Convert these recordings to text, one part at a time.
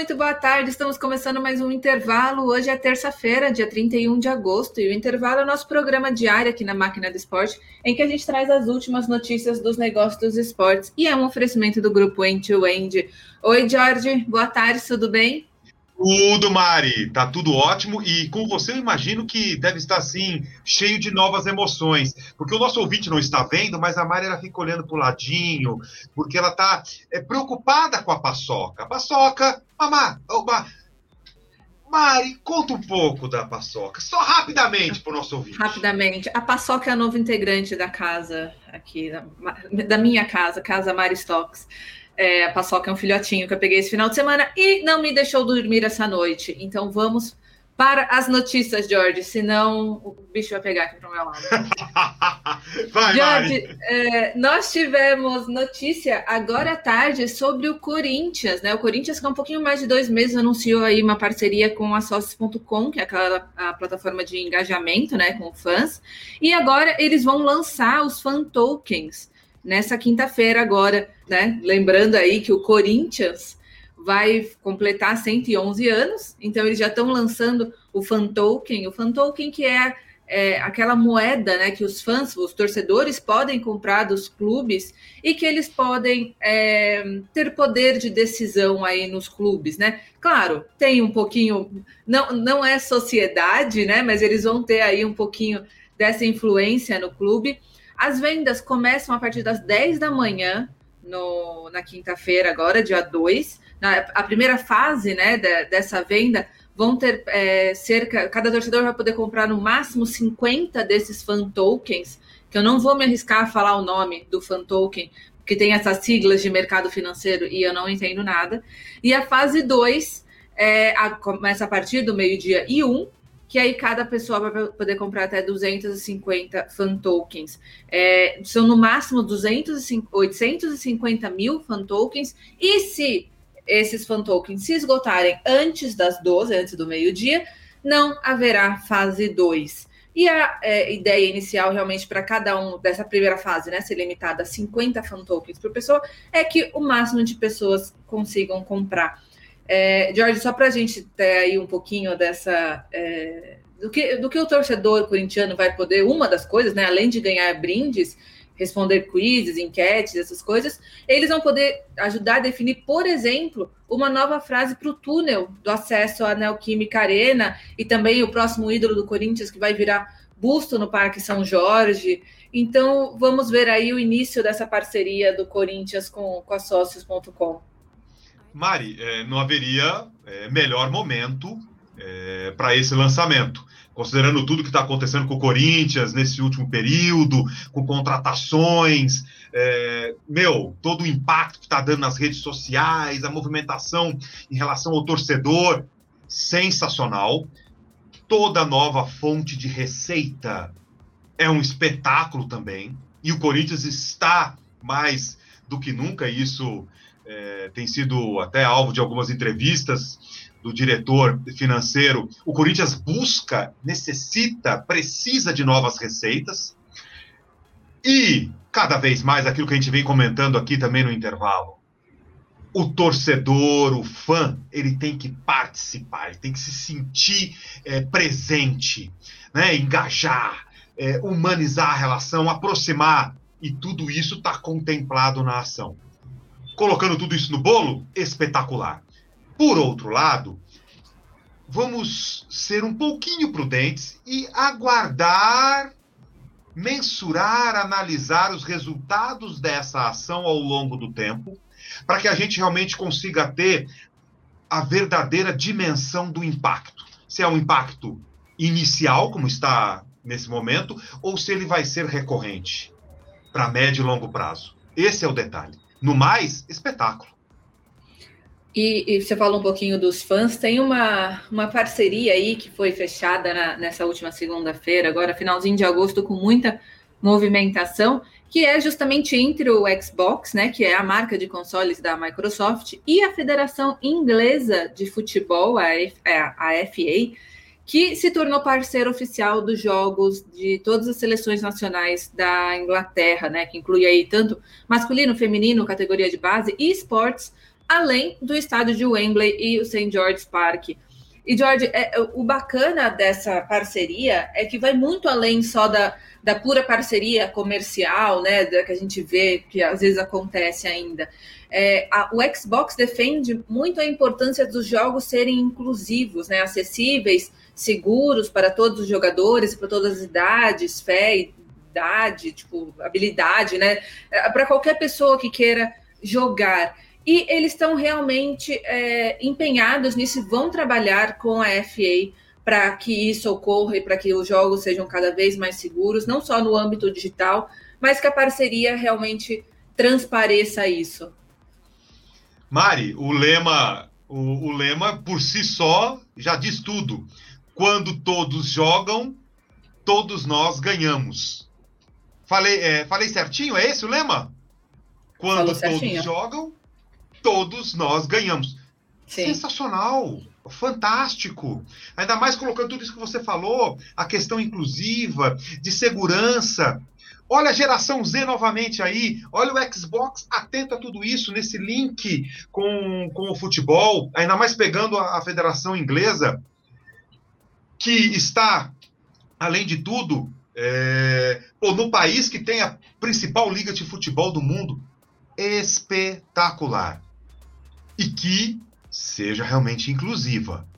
muito boa tarde. Estamos começando mais um intervalo. Hoje é terça-feira, dia 31 de agosto, e o intervalo é o nosso programa diário aqui na Máquina do Esporte, em que a gente traz as últimas notícias dos negócios dos esportes e é um oferecimento do grupo End to End. Oi, Jorge, boa tarde, tudo bem? Tudo, Mari, tá tudo ótimo e com você eu imagino que deve estar assim, cheio de novas emoções, porque o nosso ouvinte não está vendo, mas a Mari ela fica olhando pro ladinho, porque ela tá é, preocupada com a paçoca. Paçoca, mamá, oba. Mari, conta um pouco da paçoca, só rapidamente para o nosso ouvinte. Rapidamente, a paçoca é a novo integrante da casa aqui, da, da minha casa, casa Mari Stocks. É, a Paçoca é um filhotinho que eu peguei esse final de semana e não me deixou dormir essa noite. Então vamos para as notícias, George, senão o bicho vai pegar aqui para o meu lado. vai, George, é, nós tivemos notícia agora à tarde sobre o Corinthians, né? O Corinthians, que há um pouquinho mais de dois meses, anunciou aí uma parceria com a Sócios.com, que é aquela a plataforma de engajamento, né, com fãs, e agora eles vão lançar os fan tokens nessa quinta-feira agora, né? Lembrando aí que o Corinthians vai completar 111 anos, então eles já estão lançando o fan token, o fan token que é, é, aquela moeda, né, que os fãs, os torcedores podem comprar dos clubes e que eles podem é, ter poder de decisão aí nos clubes, né? Claro, tem um pouquinho, não, não é sociedade, né? Mas eles vão ter aí um pouquinho dessa influência no clube. As vendas começam a partir das 10 da manhã, no, na quinta-feira, agora, dia 2. Na, a primeira fase né, de, dessa venda vão ter é, cerca. Cada torcedor vai poder comprar no máximo 50 desses fan tokens, que eu não vou me arriscar a falar o nome do fan token, porque tem essas siglas de mercado financeiro e eu não entendo nada. E a fase 2 é, começa a partir do meio-dia e 1. Um, que aí cada pessoa vai poder comprar até 250 fan tokens. É, são no máximo 250, 850 mil fan tokens, e se esses fan tokens se esgotarem antes das 12, antes do meio-dia, não haverá fase 2. E a é, ideia inicial, realmente, para cada um dessa primeira fase, né, ser limitada a 50 fan tokens por pessoa, é que o máximo de pessoas consigam comprar. É, Jorge, só para a gente ter aí um pouquinho dessa. É, do, que, do que o torcedor corintiano vai poder, uma das coisas, né, além de ganhar brindes, responder quizzes, enquetes, essas coisas, eles vão poder ajudar a definir, por exemplo, uma nova frase para o túnel do acesso à Neoquímica Arena e também o próximo ídolo do Corinthians, que vai virar busto no Parque São Jorge. Então, vamos ver aí o início dessa parceria do Corinthians com, com a Sócios.com. Mari, é, não haveria é, melhor momento é, para esse lançamento, considerando tudo que está acontecendo com o Corinthians nesse último período, com contratações, é, meu, todo o impacto que está dando nas redes sociais, a movimentação em relação ao torcedor, sensacional. Toda nova fonte de receita é um espetáculo também, e o Corinthians está mais do que nunca, isso é, tem sido até alvo de algumas entrevistas do diretor financeiro. O Corinthians busca, necessita, precisa de novas receitas. E, cada vez mais, aquilo que a gente vem comentando aqui também no intervalo, o torcedor, o fã, ele tem que participar, ele tem que se sentir é, presente, né? engajar, é, humanizar a relação, aproximar, e tudo isso está contemplado na ação colocando tudo isso no bolo, espetacular. Por outro lado, vamos ser um pouquinho prudentes e aguardar, mensurar, analisar os resultados dessa ação ao longo do tempo, para que a gente realmente consiga ter a verdadeira dimensão do impacto. Se é um impacto inicial, como está nesse momento, ou se ele vai ser recorrente para médio e longo prazo. Esse é o detalhe. No mais, espetáculo. E, e, você falou um pouquinho dos fãs, tem uma, uma parceria aí que foi fechada na, nessa última segunda-feira, agora finalzinho de agosto, com muita movimentação, que é justamente entre o Xbox, né, que é a marca de consoles da Microsoft, e a Federação Inglesa de Futebol, a, F, a FA, que se tornou parceiro oficial dos jogos de todas as seleções nacionais da Inglaterra, né? Que inclui aí tanto masculino, feminino, categoria de base e esportes, além do estádio de Wembley e o St. George's Park. E, George, é, é, o bacana dessa parceria é que vai muito além só da, da pura parceria comercial, né, da que a gente vê que às vezes acontece ainda. É, a, o Xbox defende muito a importância dos jogos serem inclusivos, né, acessíveis, seguros para todos os jogadores, para todas as idades, fé, idade, tipo, habilidade, né, é, para qualquer pessoa que queira jogar. E eles estão realmente é, empenhados nisso, vão trabalhar com a FA para que isso ocorra e para que os jogos sejam cada vez mais seguros, não só no âmbito digital, mas que a parceria realmente transpareça isso. Mari, o lema, o, o lema por si só já diz tudo. Quando todos jogam, todos nós ganhamos. Falei, é, falei certinho? É esse o lema? Quando todos jogam, todos nós ganhamos. Sim. Sensacional, fantástico. Ainda mais colocando tudo isso que você falou, a questão inclusiva, de segurança. Olha a geração Z novamente aí, olha o Xbox atento a tudo isso, nesse link com, com o futebol, ainda mais pegando a, a Federação Inglesa, que está, além de tudo, é, no país que tem a principal liga de futebol do mundo. Espetacular e que seja realmente inclusiva.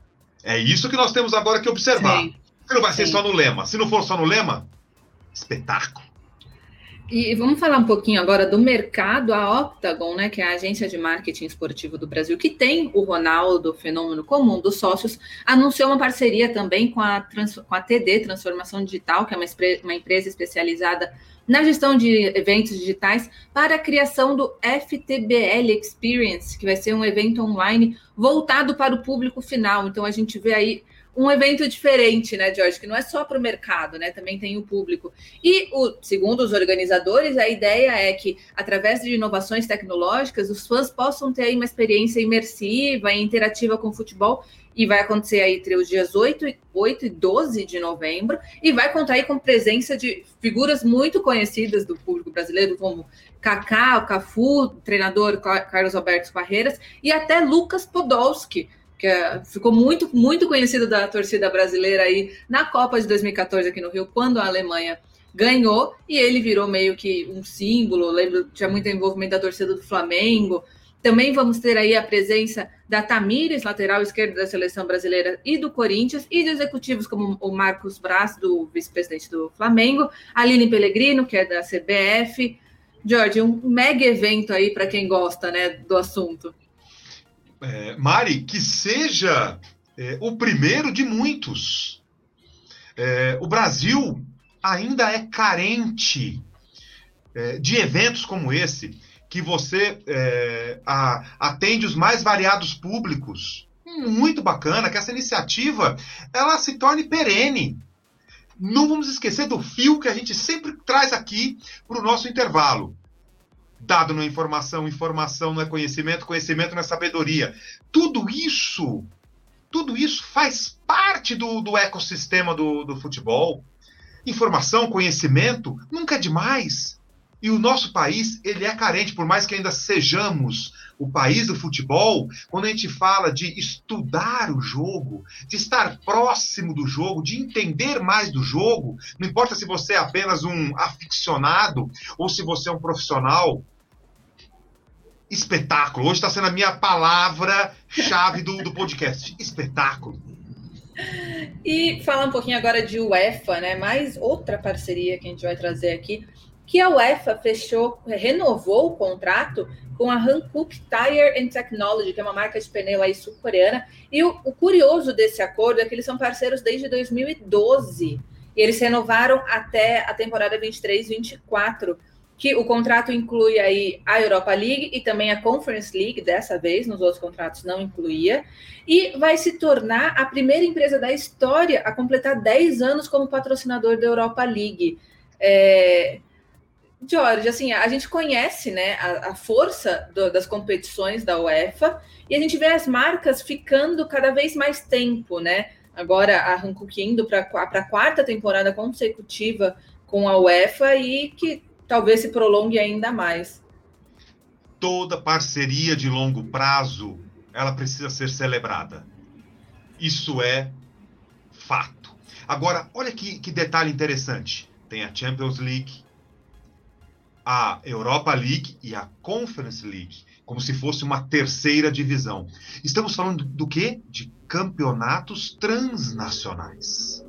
É isso que nós temos agora que observar. Sim. não vai ser Sim. só no lema. Se não for só no lema, espetáculo. E vamos falar um pouquinho agora do mercado. A Octagon, né, que é a agência de marketing esportivo do Brasil, que tem o Ronaldo, fenômeno comum dos sócios, anunciou uma parceria também com a, com a TD, Transformação Digital, que é uma, uma empresa especializada na gestão de eventos digitais para a criação do FTBL Experience, que vai ser um evento online voltado para o público final. Então a gente vê aí um evento diferente, né, George, que não é só para o mercado, né, também tem o público. E, o, segundo os organizadores, a ideia é que, através de inovações tecnológicas, os fãs possam ter aí uma experiência imersiva e interativa com o futebol. E vai acontecer aí entre os dias 8, 8 e 12 de novembro, e vai contar aí com presença de figuras muito conhecidas do público brasileiro, como Kaká, Cafu, treinador Carlos Alberto Barreiras, e até Lucas Podolski, que é, ficou muito, muito conhecido da torcida brasileira aí na Copa de 2014 aqui no Rio, quando a Alemanha ganhou, e ele virou meio que um símbolo, lembro, tinha muito envolvimento da torcida do Flamengo, também vamos ter aí a presença da Tamires, lateral esquerda da seleção brasileira e do Corinthians, e de executivos como o Marcos Braz, do vice-presidente do Flamengo, Aline Pellegrino, que é da CBF. Jorge, um mega evento aí para quem gosta né, do assunto. É, Mari, que seja é, o primeiro de muitos. É, o Brasil ainda é carente é, de eventos como esse que você é, a, atende os mais variados públicos. Muito bacana que essa iniciativa ela se torne perene. Não vamos esquecer do fio que a gente sempre traz aqui para o nosso intervalo. Dado não é informação, informação não é conhecimento, conhecimento não é sabedoria. Tudo isso, tudo isso faz parte do, do ecossistema do, do futebol. Informação, conhecimento, nunca é demais. E o nosso país, ele é carente, por mais que ainda sejamos o país do futebol, quando a gente fala de estudar o jogo, de estar próximo do jogo, de entender mais do jogo, não importa se você é apenas um aficionado ou se você é um profissional, espetáculo. Hoje está sendo a minha palavra-chave do, do podcast: espetáculo. E falar um pouquinho agora de UEFA, né? Mais outra parceria que a gente vai trazer aqui que a UEFA fechou, renovou o contrato com a Hankook Tire and Technology, que é uma marca de pneu aí sul-coreana. E o, o, curioso desse acordo é que eles são parceiros desde 2012. E eles renovaram até a temporada 23-24, que o contrato inclui aí a Europa League e também a Conference League, dessa vez, nos outros contratos não incluía, e vai se tornar a primeira empresa da história a completar 10 anos como patrocinador da Europa League. É, George, assim, a gente conhece né, a, a força do, das competições da UEFA e a gente vê as marcas ficando cada vez mais tempo, né? Agora a indo para a quarta temporada consecutiva com a UEFA e que talvez se prolongue ainda mais. toda parceria de longo prazo ela precisa ser celebrada. Isso é fato. Agora, olha que, que detalhe interessante. Tem a Champions League, a Europa League e a Conference League, como se fosse uma terceira divisão. Estamos falando do quê? De campeonatos transnacionais.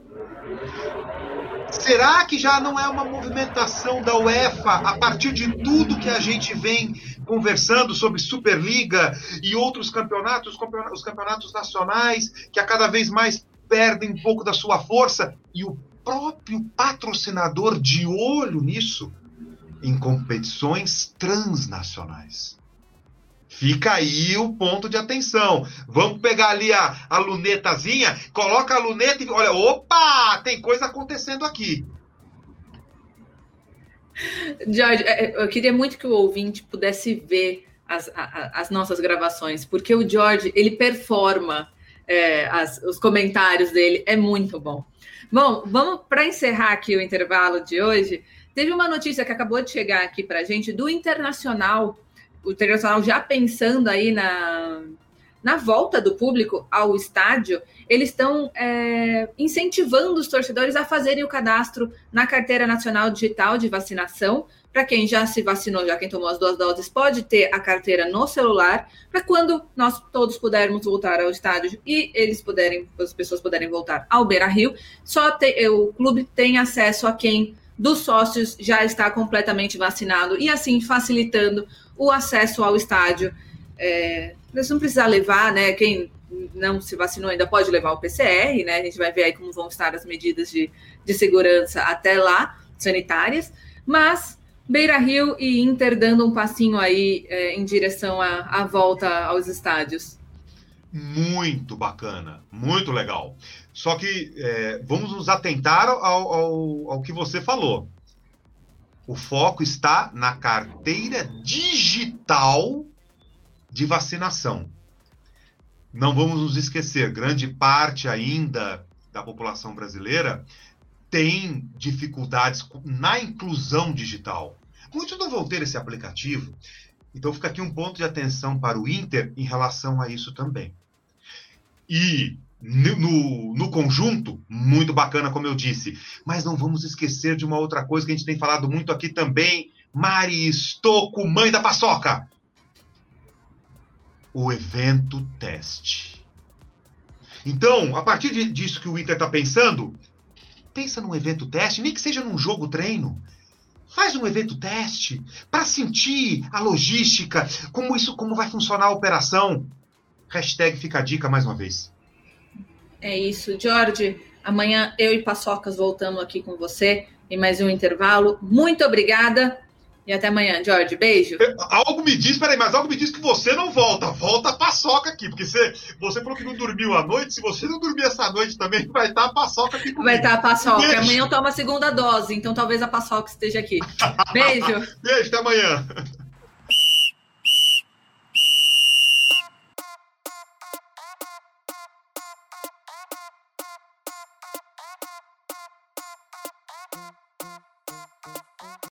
Será que já não é uma movimentação da UEFA a partir de tudo que a gente vem conversando sobre Superliga e outros campeonatos, os campeonatos nacionais, que a cada vez mais perdem um pouco da sua força e o próprio patrocinador de olho nisso em competições transnacionais? Fica aí o ponto de atenção. Vamos pegar ali a, a lunetazinha, coloca a luneta e olha, opa, tem coisa acontecendo aqui. Jorge, é, eu queria muito que o ouvinte pudesse ver as, as nossas gravações, porque o George ele performa é, as, os comentários dele, é muito bom. Bom, vamos para encerrar aqui o intervalo de hoje. Teve uma notícia que acabou de chegar aqui para a gente do Internacional o Internacional já pensando aí na, na volta do público ao estádio, eles estão é, incentivando os torcedores a fazerem o cadastro na Carteira Nacional Digital de Vacinação. Para quem já se vacinou, já quem tomou as duas doses, pode ter a carteira no celular, para quando nós todos pudermos voltar ao estádio e eles puderem, as pessoas puderem voltar ao Beira Rio, só o clube tem acesso a quem dos sócios já está completamente vacinado e assim facilitando o acesso ao estádio. É, não precisa levar, né? Quem não se vacinou ainda pode levar o PCR, né? A gente vai ver aí como vão estar as medidas de, de segurança até lá, sanitárias, mas Beira Rio e Inter dando um passinho aí é, em direção à volta aos estádios. Muito bacana, muito legal. Só que é, vamos nos atentar ao, ao, ao que você falou. O foco está na carteira digital de vacinação. Não vamos nos esquecer, grande parte ainda da população brasileira tem dificuldades na inclusão digital. Muitos não vão ter esse aplicativo. Então fica aqui um ponto de atenção para o Inter em relação a isso também. E no, no, conjunto, muito bacana, como eu disse. Mas não vamos esquecer de uma outra coisa que a gente tem falado muito aqui também. Mari Estocco, mãe da paçoca. O evento teste. Então, a partir disso que o Inter está pensando, pensa num evento teste, nem que seja num jogo treino. Faz um evento teste para sentir a logística, como isso, como vai funcionar a operação. Hashtag fica a dica mais uma vez. É isso, Jorge. Amanhã eu e Paçocas voltamos aqui com você em mais um intervalo. Muito obrigada e até amanhã, Jorge. Beijo. Algo me diz, peraí, mas algo me diz que você não volta. Volta a paçoca aqui, porque você, você falou que não dormiu à noite. Se você não dormir essa noite também, vai estar a paçoca aqui comigo. Vai estar a paçoca. Beijo. Amanhã eu tomo a segunda dose, então talvez a paçoca esteja aqui. Beijo. Beijo, até amanhã.